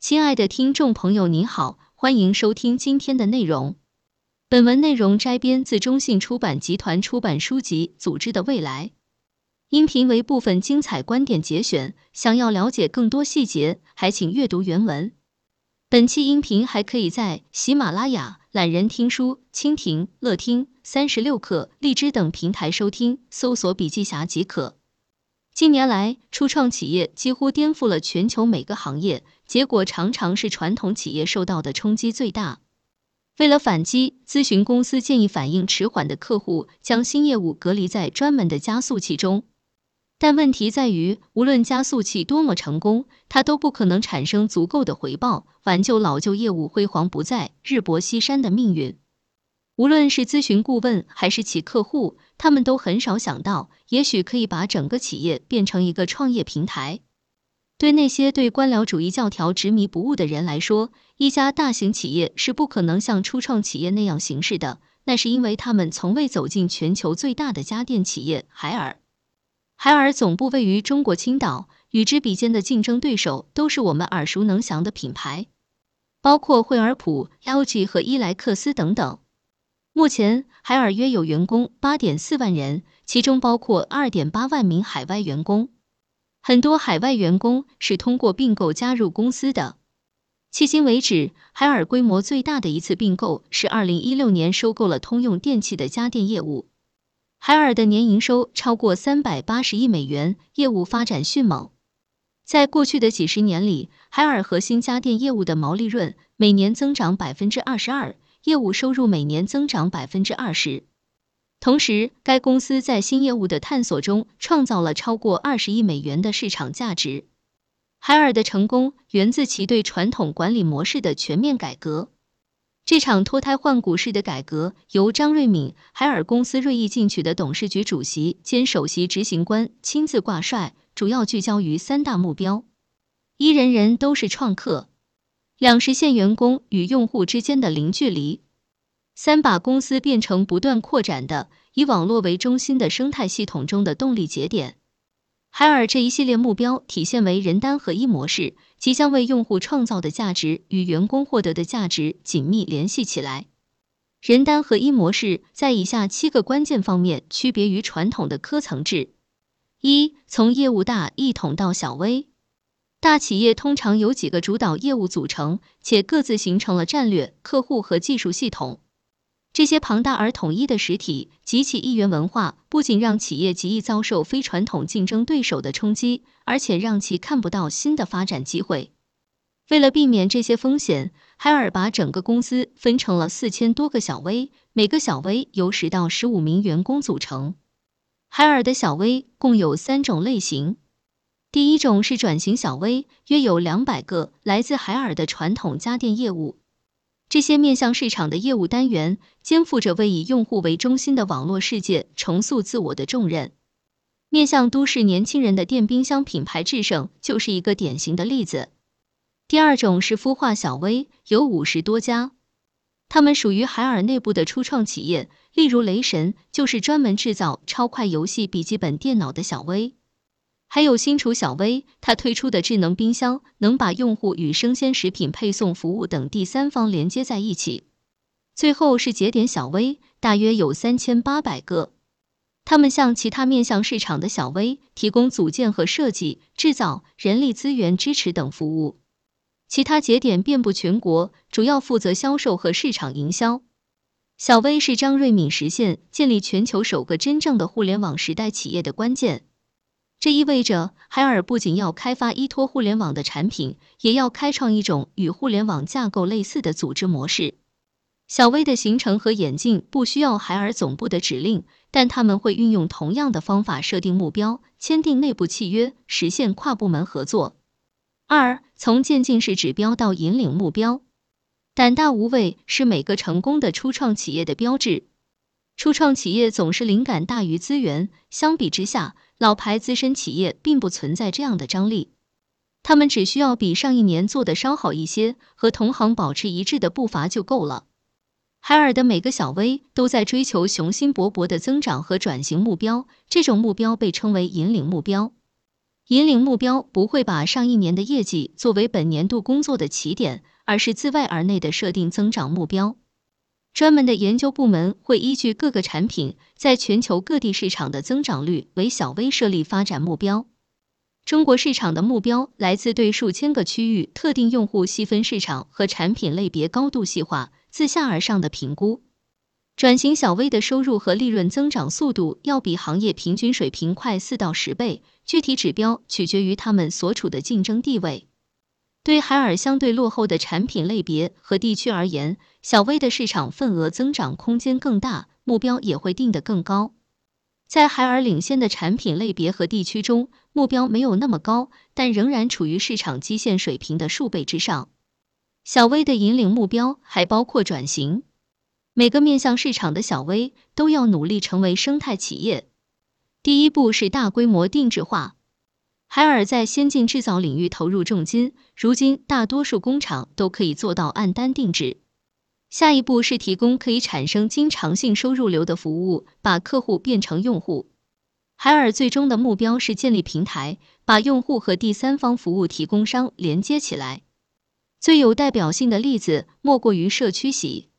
亲爱的听众朋友，您好，欢迎收听今天的内容。本文内容摘编自中信出版集团出版书籍《组织的未来》，音频为部分精彩观点节选。想要了解更多细节，还请阅读原文。本期音频还可以在喜马拉雅、懒人听书、蜻蜓、乐听、三十六课、荔枝等平台收听，搜索“笔记侠”即可。近年来，初创企业几乎颠覆了全球每个行业，结果常常是传统企业受到的冲击最大。为了反击，咨询公司建议反应迟缓的客户将新业务隔离在专门的加速器中。但问题在于，无论加速器多么成功，它都不可能产生足够的回报，挽救老旧业务辉煌不再、日薄西山的命运。无论是咨询顾问还是其客户，他们都很少想到，也许可以把整个企业变成一个创业平台。对那些对官僚主义教条执迷不悟的人来说，一家大型企业是不可能像初创企业那样行事的。那是因为他们从未走进全球最大的家电企业海尔。海尔总部位于中国青岛，与之比肩的竞争对手都是我们耳熟能详的品牌，包括惠而浦、LG 和伊莱克斯等等。目前，海尔约有员工八点四万人，其中包括二点八万名海外员工。很多海外员工是通过并购加入公司的。迄今为止，海尔规模最大的一次并购是二零一六年收购了通用电气的家电业务。海尔的年营收超过三百八十亿美元，业务发展迅猛。在过去的几十年里，海尔核心家电业务的毛利润每年增长百分之二十二。业务收入每年增长百分之二十，同时该公司在新业务的探索中创造了超过二十亿美元的市场价值。海尔的成功源自其对传统管理模式的全面改革。这场脱胎换骨式的改革由张瑞敏，海尔公司锐意进取的董事局主席兼首席执行官亲自挂帅，主要聚焦于三大目标：一，人人都是创客。两实现员工与用户之间的零距离，三把公司变成不断扩展的以网络为中心的生态系统中的动力节点。海尔这一系列目标体现为人单合一模式，即将为用户创造的价值与员工获得的价值紧密联系起来。人单合一模式在以下七个关键方面区别于传统的科层制：一、从业务大一统到小微。大企业通常由几个主导业务组成，且各自形成了战略、客户和技术系统。这些庞大而统一的实体及其一元文化，不仅让企业极易遭受非传统竞争对手的冲击，而且让其看不到新的发展机会。为了避免这些风险，海尔把整个公司分成了四千多个小微，每个小微由十到十五名员工组成。海尔的小微共有三种类型。第一种是转型小微，约有两百个来自海尔的传统家电业务。这些面向市场的业务单元，肩负着为以用户为中心的网络世界重塑自我的重任。面向都市年轻人的电冰箱品牌智胜就是一个典型的例子。第二种是孵化小微，有五十多家，他们属于海尔内部的初创企业，例如雷神就是专门制造超快游戏笔记本电脑的小微。还有新厨小微，它推出的智能冰箱能把用户与生鲜食品配送服务等第三方连接在一起。最后是节点小微，大约有三千八百个，他们向其他面向市场的小微提供组件和设计、制造、人力资源支持等服务。其他节点遍布全国，主要负责销售和市场营销。小微是张瑞敏实现建立全球首个真正的互联网时代企业的关键。这意味着，海尔不仅要开发依托互联网的产品，也要开创一种与互联网架构类似的组织模式。小微的形成和演进不需要海尔总部的指令，但他们会运用同样的方法设定目标，签订内部契约，实现跨部门合作。二，从渐进式指标到引领目标，胆大无畏是每个成功的初创企业的标志。初创企业总是灵感大于资源，相比之下。老牌资深企业并不存在这样的张力，他们只需要比上一年做的稍好一些，和同行保持一致的步伐就够了。海尔的每个小微都在追求雄心勃勃的增长和转型目标，这种目标被称为引领目标。引领目标不会把上一年的业绩作为本年度工作的起点，而是自外而内的设定增长目标。专门的研究部门会依据各个产品在全球各地市场的增长率为小微设立发展目标。中国市场的目标来自对数千个区域特定用户细分市场和产品类别高度细化、自下而上的评估。转型小微的收入和利润增长速度要比行业平均水平快四到十倍，具体指标取决于他们所处的竞争地位。对海尔相对落后的产品类别和地区而言，小微的市场份额增长空间更大，目标也会定得更高。在海尔领先的产品类别和地区中，目标没有那么高，但仍然处于市场基线水平的数倍之上。小微的引领目标还包括转型。每个面向市场的小微都要努力成为生态企业。第一步是大规模定制化。海尔在先进制造领域投入重金，如今大多数工厂都可以做到按单定制。下一步是提供可以产生经常性收入流的服务，把客户变成用户。海尔最终的目标是建立平台，把用户和第三方服务提供商连接起来。最有代表性的例子莫过于社区洗。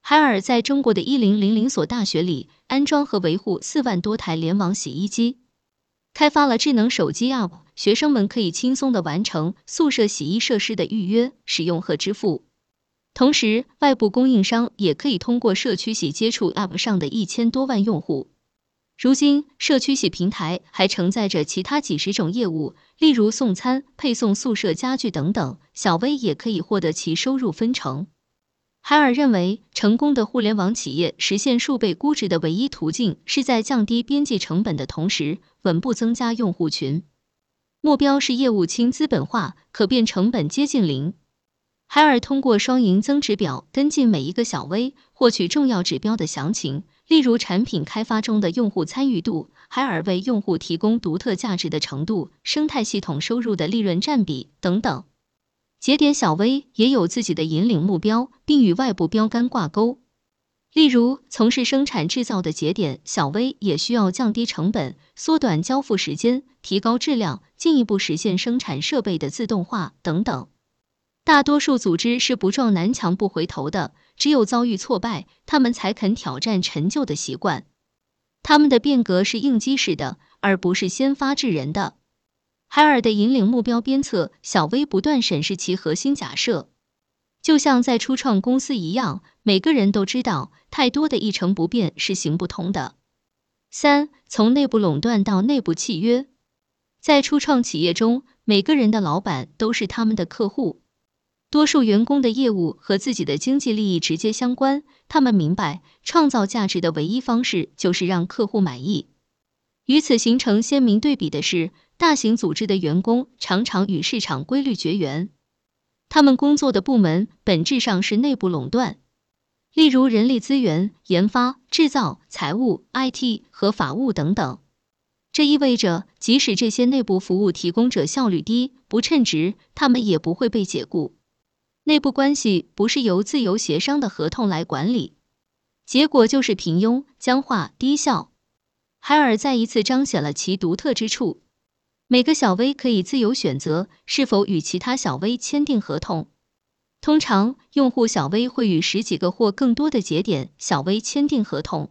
海尔在中国的一零零零所大学里安装和维护四万多台联网洗衣机，开发了智能手机 App，学生们可以轻松的完成宿舍洗衣设施的预约、使用和支付。同时，外部供应商也可以通过社区洗接触 App 上的一千多万用户。如今，社区洗平台还承载着其他几十种业务，例如送餐、配送宿舍家具等等，小微也可以获得其收入分成。海尔认为，成功的互联网企业实现数倍估值的唯一途径，是在降低边际成本的同时，稳步增加用户群。目标是业务轻资本化，可变成本接近零。海尔通过双赢增值表跟进每一个小微，获取重要指标的详情，例如产品开发中的用户参与度、海尔为用户提供独特价值的程度、生态系统收入的利润占比等等。节点小微也有自己的引领目标，并与外部标杆挂钩。例如，从事生产制造的节点小微也需要降低成本、缩短交付时间、提高质量，进一步实现生产设备的自动化等等。大多数组织是不撞南墙不回头的，只有遭遇挫败，他们才肯挑战陈旧的习惯。他们的变革是应激式的，而不是先发制人的。海尔的引领目标鞭策小微不断审视其核心假设，就像在初创公司一样，每个人都知道太多的一成不变是行不通的。三，从内部垄断到内部契约，在初创企业中，每个人的老板都是他们的客户，多数员工的业务和自己的经济利益直接相关，他们明白创造价值的唯一方式就是让客户满意。与此形成鲜明对比的是。大型组织的员工常常与市场规律绝缘，他们工作的部门本质上是内部垄断，例如人力资源、研发、制造、财务、IT 和法务等等。这意味着，即使这些内部服务提供者效率低、不称职，他们也不会被解雇。内部关系不是由自由协商的合同来管理，结果就是平庸、僵化、低效。海尔再一次彰显了其独特之处。每个小微可以自由选择是否与其他小微签订合同。通常，用户小微会与十几个或更多的节点小微签订合同。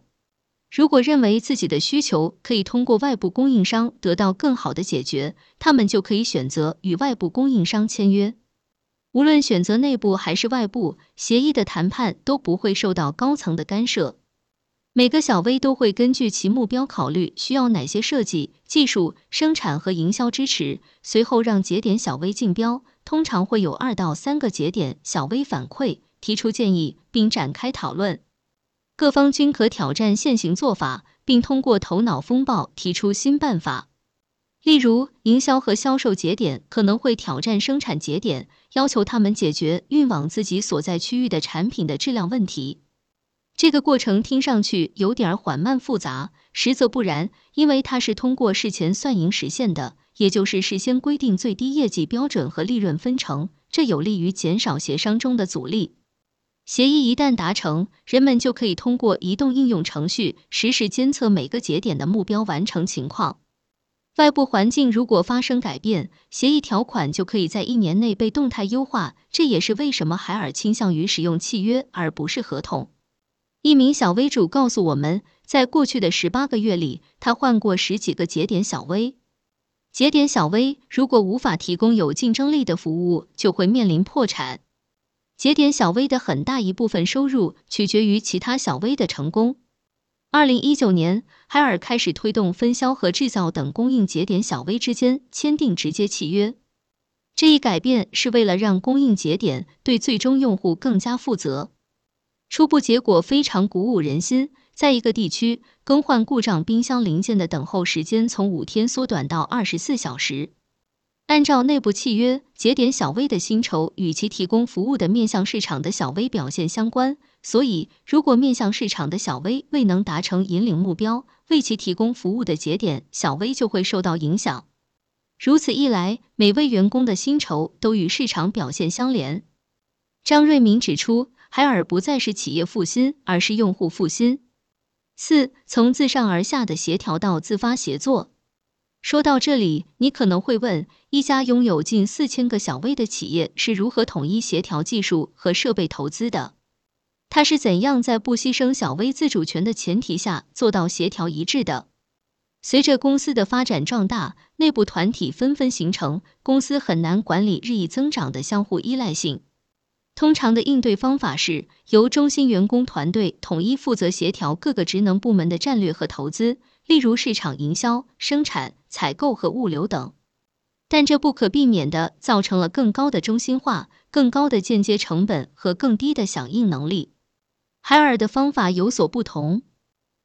如果认为自己的需求可以通过外部供应商得到更好的解决，他们就可以选择与外部供应商签约。无论选择内部还是外部，协议的谈判都不会受到高层的干涉。每个小微都会根据其目标考虑需要哪些设计、技术、生产和营销支持，随后让节点小微竞标。通常会有二到三个节点小微反馈，提出建议，并展开讨论。各方均可挑战现行做法，并通过头脑风暴提出新办法。例如，营销和销售节点可能会挑战生产节点，要求他们解决运往自己所在区域的产品的质量问题。这个过程听上去有点缓慢复杂，实则不然，因为它是通过事前算赢实现的，也就是事先规定最低业绩标准和利润分成，这有利于减少协商中的阻力。协议一旦达成，人们就可以通过移动应用程序实时监测每个节点的目标完成情况。外部环境如果发生改变，协议条款就可以在一年内被动态优化。这也是为什么海尔倾向于使用契约而不是合同。一名小微主告诉我们，在过去的十八个月里，他换过十几个节点小微。节点小微如果无法提供有竞争力的服务，就会面临破产。节点小微的很大一部分收入取决于其他小微的成功。二零一九年，海尔开始推动分销和制造等供应节点小微之间签订直接契约。这一改变是为了让供应节点对最终用户更加负责。初步结果非常鼓舞人心，在一个地区更换故障冰箱零件的等候时间从五天缩短到二十四小时。按照内部契约，节点小微的薪酬与其提供服务的面向市场的小微表现相关，所以如果面向市场的小微未能达成引领目标，为其提供服务的节点小微就会受到影响。如此一来，每位员工的薪酬都与市场表现相连。张瑞敏指出，海尔不再是企业复薪，而是用户复薪。四，从自上而下的协调到自发协作。说到这里，你可能会问：一家拥有近四千个小微的企业是如何统一协调技术和设备投资的？它是怎样在不牺牲小微自主权的前提下做到协调一致的？随着公司的发展壮大，内部团体纷纷形成，公司很难管理日益增长的相互依赖性。通常的应对方法是由中心员工团队统一负责协调各个职能部门的战略和投资。例如市场营销、生产、采购和物流等，但这不可避免的造成了更高的中心化、更高的间接成本和更低的响应能力。海尔的方法有所不同，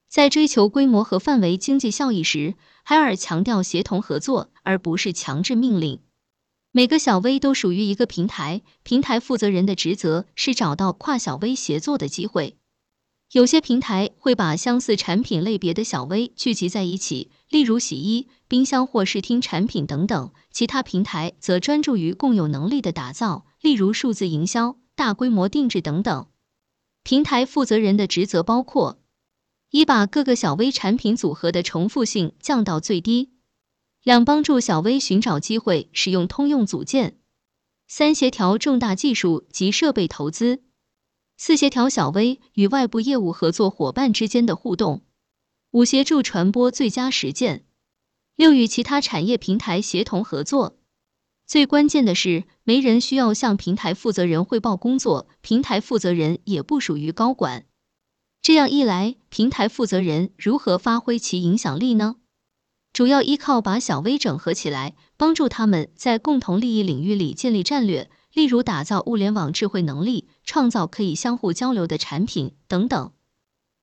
在追求规模和范围经济效益时，海尔强调协同合作，而不是强制命令。每个小微都属于一个平台，平台负责人的职责是找到跨小微协作的机会。有些平台会把相似产品类别的小微聚集在一起，例如洗衣、冰箱或视听产品等等；其他平台则专注于共有能力的打造，例如数字营销、大规模定制等等。平台负责人的职责包括：一、把各个小微产品组合的重复性降到最低；两、帮助小微寻找机会，使用通用组件；三、协调重大技术及设备投资。四、协调小微与外部业务合作伙伴之间的互动；五、协助传播最佳实践；六、与其他产业平台协同合作。最关键的是，没人需要向平台负责人汇报工作，平台负责人也不属于高管。这样一来，平台负责人如何发挥其影响力呢？主要依靠把小微整合起来，帮助他们在共同利益领域里建立战略。例如，打造物联网智慧能力，创造可以相互交流的产品等等。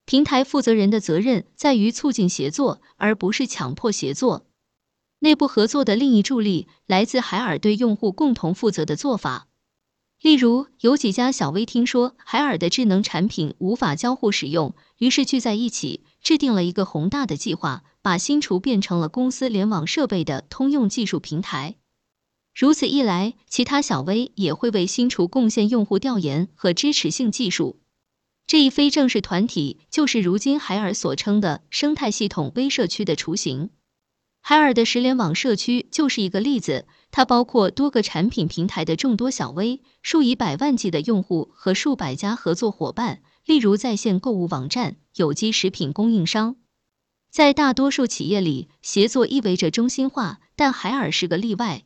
平台负责人的责任在于促进协作，而不是强迫协作。内部合作的另一助力来自海尔对用户共同负责的做法。例如，有几家小微听说海尔的智能产品无法交互使用，于是聚在一起制定了一个宏大的计划，把新厨变成了公司联网设备的通用技术平台。如此一来，其他小微也会为新厨贡献用户调研和支持性技术。这一非正式团体就是如今海尔所称的生态系统微社区的雏形。海尔的十联网社区就是一个例子，它包括多个产品平台的众多小微、数以百万计的用户和数百家合作伙伴，例如在线购物网站、有机食品供应商。在大多数企业里，协作意味着中心化，但海尔是个例外。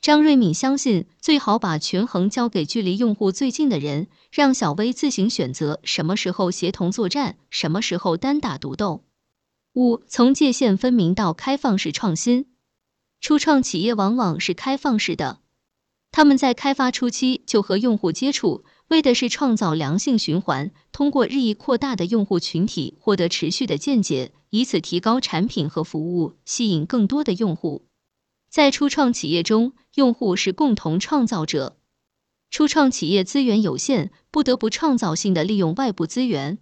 张瑞敏相信，最好把权衡交给距离用户最近的人，让小微自行选择什么时候协同作战，什么时候单打独斗。五，从界限分明到开放式创新。初创企业往往是开放式的，他们在开发初期就和用户接触，为的是创造良性循环，通过日益扩大的用户群体获得持续的见解，以此提高产品和服务，吸引更多的用户。在初创企业中，用户是共同创造者。初创企业资源有限，不得不创造性的利用外部资源。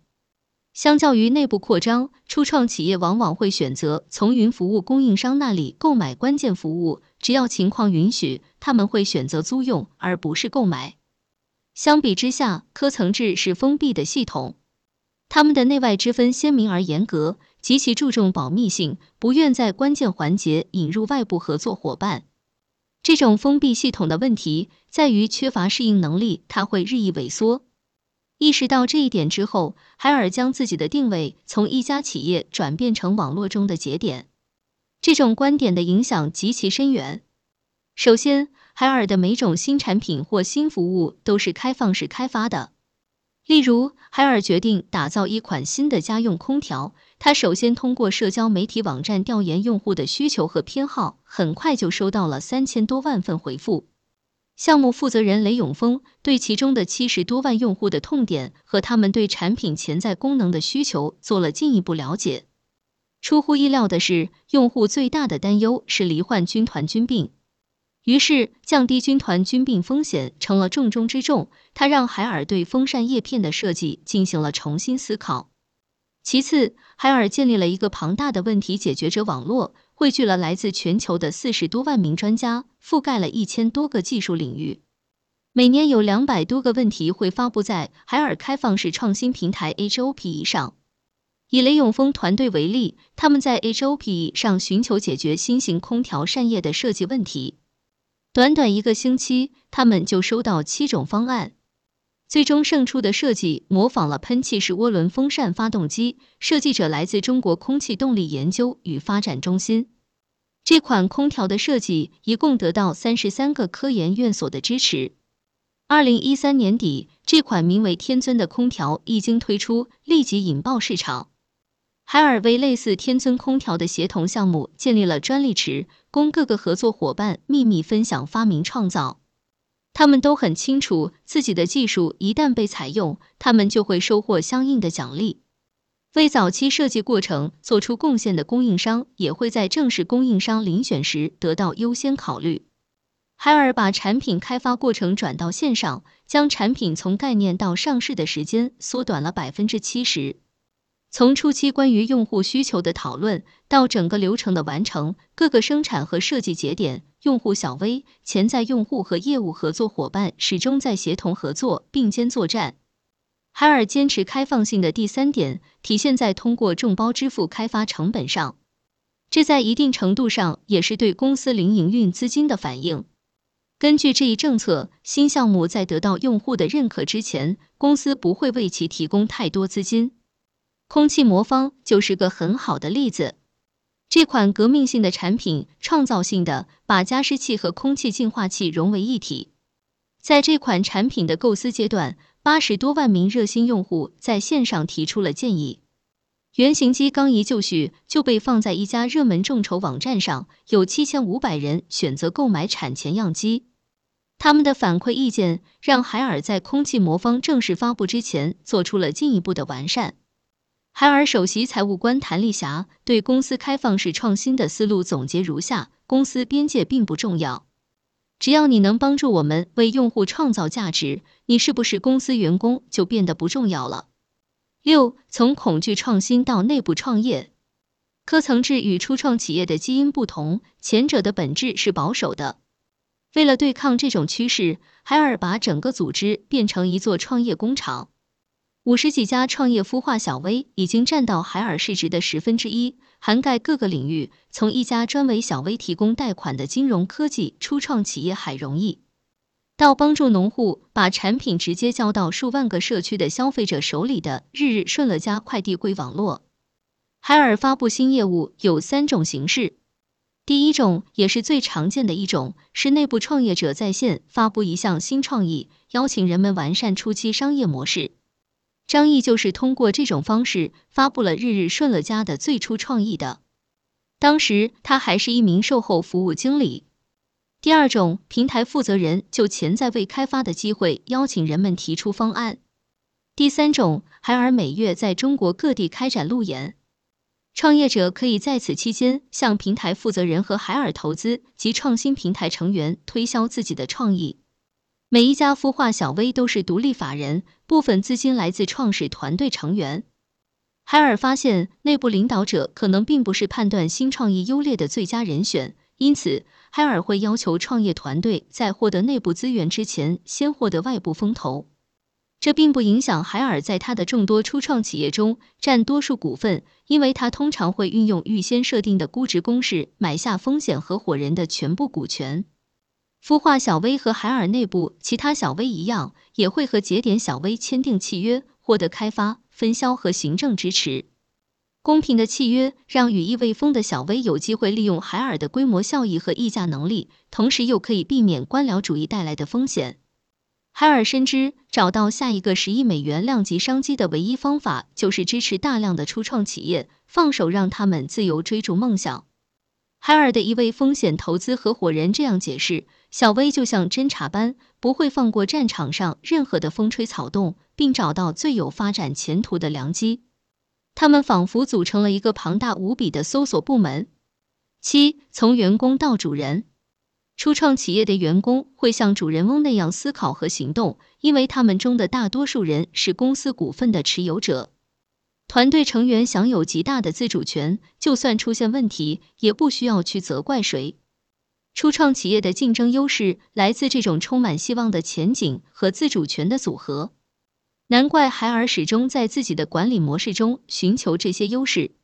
相较于内部扩张，初创企业往往会选择从云服务供应商那里购买关键服务，只要情况允许，他们会选择租用而不是购买。相比之下，科层制是封闭的系统，他们的内外之分鲜明而严格。极其注重保密性，不愿在关键环节引入外部合作伙伴。这种封闭系统的问题在于缺乏适应能力，它会日益萎缩。意识到这一点之后，海尔将自己的定位从一家企业转变成网络中的节点。这种观点的影响极其深远。首先，海尔的每种新产品或新服务都是开放式开发的。例如，海尔决定打造一款新的家用空调，他首先通过社交媒体网站调研用户的需求和偏好，很快就收到了三千多万份回复。项目负责人雷永峰对其中的七十多万用户的痛点和他们对产品潜在功能的需求做了进一步了解。出乎意料的是，用户最大的担忧是罹患军团菌病。于是，降低军团菌病风险成了重中之重。他让海尔对风扇叶片的设计进行了重新思考。其次，海尔建立了一个庞大的问题解决者网络，汇聚了来自全球的四十多万名专家，覆盖了一千多个技术领域。每年有两百多个问题会发布在海尔开放式创新平台 HOPE 上。以雷永峰团队为例，他们在 HOPE 上寻求解决新型空调扇叶的设计问题。短短一个星期，他们就收到七种方案，最终胜出的设计模仿了喷气式涡轮风扇发动机，设计者来自中国空气动力研究与发展中心。这款空调的设计一共得到三十三个科研院所的支持。二零一三年底，这款名为天尊的空调一经推出，立即引爆市场。海尔为类似天尊空调的协同项目建立了专利池，供各个合作伙伴秘密分享发明创造。他们都很清楚，自己的技术一旦被采用，他们就会收获相应的奖励。为早期设计过程做出贡献的供应商，也会在正式供应商遴选时得到优先考虑。海尔把产品开发过程转到线上，将产品从概念到上市的时间缩短了百分之七十。从初期关于用户需求的讨论到整个流程的完成，各个生产和设计节点、用户小微、潜在用户和业务合作伙伴始终在协同合作、并肩作战。海尔坚持开放性的第三点体现在通过众包支付开发成本上，这在一定程度上也是对公司零营运资金的反应。根据这一政策，新项目在得到用户的认可之前，公司不会为其提供太多资金。空气魔方就是个很好的例子。这款革命性的产品，创造性的把加湿器和空气净化器融为一体。在这款产品的构思阶段，八十多万名热心用户在线上提出了建议。原型机刚一就绪，就被放在一家热门众筹网站上，有七千五百人选择购买产前样机。他们的反馈意见让海尔在空气魔方正式发布之前，做出了进一步的完善。海尔首席财务官谭丽霞对公司开放式创新的思路总结如下：公司边界并不重要，只要你能帮助我们为用户创造价值，你是不是公司员工就变得不重要了。六，从恐惧创新到内部创业，科层制与初创企业的基因不同，前者的本质是保守的。为了对抗这种趋势，海尔把整个组织变成一座创业工厂。五十几家创业孵化小微已经占到海尔市值的十分之一，涵盖各个领域，从一家专为小微提供贷款的金融科技初创企业海容易，到帮助农户把产品直接交到数万个社区的消费者手里的日日顺乐家快递柜网络。海尔发布新业务有三种形式，第一种也是最常见的一种，是内部创业者在线发布一项新创意，邀请人们完善初期商业模式。张毅就是通过这种方式发布了日日顺乐家的最初创意的，当时他还是一名售后服务经理。第二种，平台负责人就潜在未开发的机会邀请人们提出方案。第三种，海尔每月在中国各地开展路演，创业者可以在此期间向平台负责人和海尔投资及创新平台成员推销自己的创意。每一家孵化小微都是独立法人，部分资金来自创始团队成员。海尔发现，内部领导者可能并不是判断新创意优劣的最佳人选，因此海尔会要求创业团队在获得内部资源之前，先获得外部风投。这并不影响海尔在他的众多初创企业中占多数股份，因为他通常会运用预先设定的估值公式买下风险合伙人的全部股权。孵化小微和海尔内部其他小微一样，也会和节点小微签订契约，获得开发、分销和行政支持。公平的契约让羽翼未丰的小微有机会利用海尔的规模效益和议价能力，同时又可以避免官僚主义带来的风险。海尔深知，找到下一个十亿美元量级商机的唯一方法，就是支持大量的初创企业，放手让他们自由追逐梦想。海尔的一位风险投资合伙人这样解释：小微就像侦察班，不会放过战场上任何的风吹草动，并找到最有发展前途的良机。他们仿佛组成了一个庞大无比的搜索部门。七，从员工到主人，初创企业的员工会像主人翁那样思考和行动，因为他们中的大多数人是公司股份的持有者。团队成员享有极大的自主权，就算出现问题，也不需要去责怪谁。初创企业的竞争优势来自这种充满希望的前景和自主权的组合。难怪海尔始终在自己的管理模式中寻求这些优势。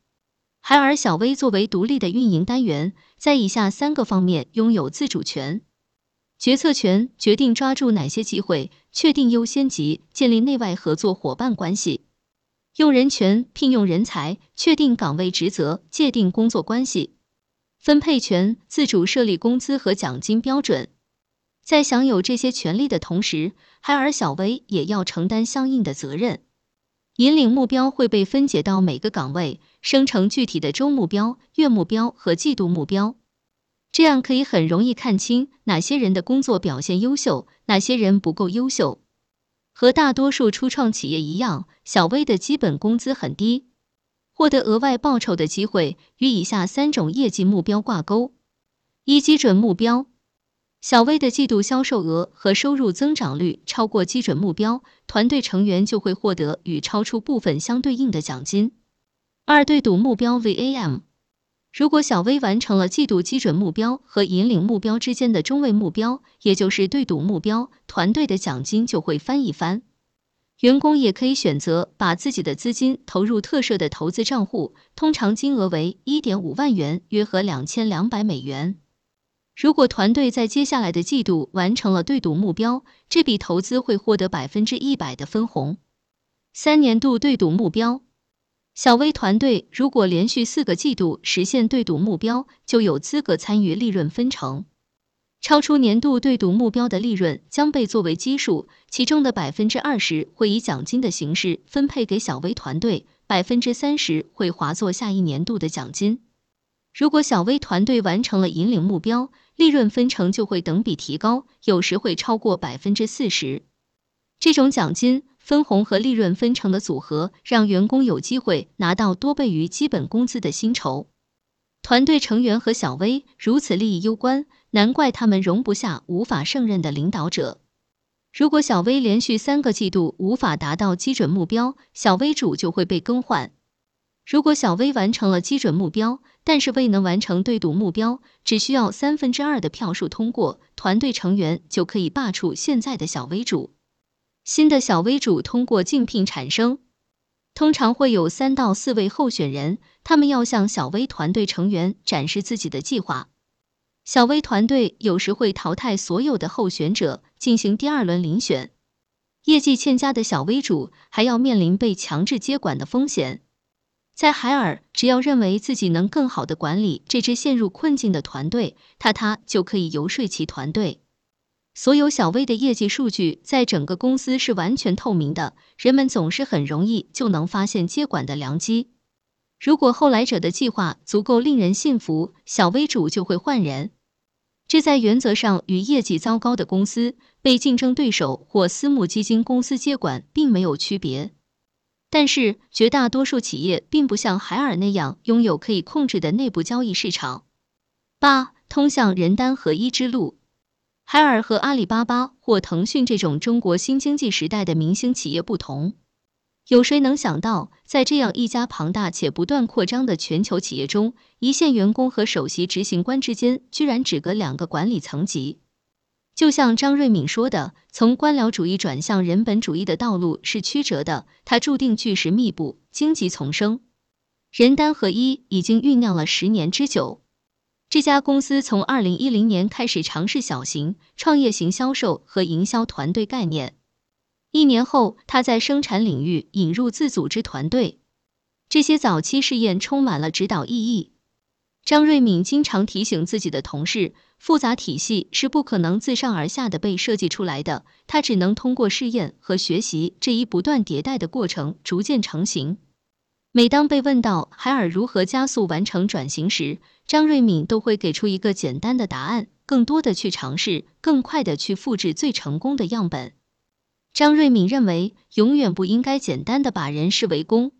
海尔小微作为独立的运营单元，在以下三个方面拥有自主权：决策权，决定抓住哪些机会，确定优先级，建立内外合作伙伴关系；用人权，聘用人才，确定岗位职责，界定工作关系；分配权，自主设立工资和奖金标准。在享有这些权利的同时，海尔小微也要承担相应的责任。引领目标会被分解到每个岗位，生成具体的周目标、月目标和季度目标。这样可以很容易看清哪些人的工作表现优秀，哪些人不够优秀。和大多数初创企业一样，小微的基本工资很低，获得额外报酬的机会与以下三种业绩目标挂钩：一、基准目标。小微的季度销售额和收入增长率超过基准目标，团队成员就会获得与超出部分相对应的奖金。二对赌目标 VAM，如果小微完成了季度基准目标和引领目标之间的中位目标，也就是对赌目标，团队的奖金就会翻一番。员工也可以选择把自己的资金投入特设的投资账户，通常金额为一点五万元，约合两千两百美元。如果团队在接下来的季度完成了对赌目标，这笔投资会获得百分之一百的分红。三年度对赌目标，小微团队如果连续四个季度实现对赌目标，就有资格参与利润分成。超出年度对赌目标的利润将被作为基数，其中的百分之二十会以奖金的形式分配给小微团队，百分之三十会划作下一年度的奖金。如果小微团队完成了引领目标，利润分成就会等比提高，有时会超过百分之四十。这种奖金、分红和利润分成的组合，让员工有机会拿到多倍于基本工资的薪酬。团队成员和小微如此利益攸关，难怪他们容不下无法胜任的领导者。如果小微连续三个季度无法达到基准目标，小微主就会被更换。如果小微完成了基准目标，但是未能完成对赌目标，只需要三分之二的票数通过，团队成员就可以罢黜现在的小微主。新的小微主通过竞聘产生，通常会有三到四位候选人，他们要向小微团队成员展示自己的计划。小微团队有时会淘汰所有的候选者，进行第二轮遴选。业绩欠佳的小微主还要面临被强制接管的风险。在海尔，只要认为自己能更好的管理这支陷入困境的团队，他他就可以游说其团队。所有小微的业绩数据在整个公司是完全透明的，人们总是很容易就能发现接管的良机。如果后来者的计划足够令人信服，小微主就会换人。这在原则上与业绩糟糕的公司被竞争对手或私募基金公司接管并没有区别。但是，绝大多数企业并不像海尔那样拥有可以控制的内部交易市场。八，通向人单合一之路。海尔和阿里巴巴或腾讯这种中国新经济时代的明星企业不同，有谁能想到，在这样一家庞大且不断扩张的全球企业中，一线员工和首席执行官之间居然只隔两个管理层级？就像张瑞敏说的，从官僚主义转向人本主义的道路是曲折的，它注定巨石密布，荆棘丛生。人单合一已经酝酿了十年之久。这家公司从二零一零年开始尝试小型创业型销售和营销团队概念，一年后，他在生产领域引入自组织团队。这些早期试验充满了指导意义。张瑞敏经常提醒自己的同事，复杂体系是不可能自上而下的被设计出来的，他只能通过试验和学习这一不断迭代的过程逐渐成型。每当被问到海尔如何加速完成转型时，张瑞敏都会给出一个简单的答案：更多的去尝试，更快的去复制最成功的样本。张瑞敏认为，永远不应该简单的把人视为工。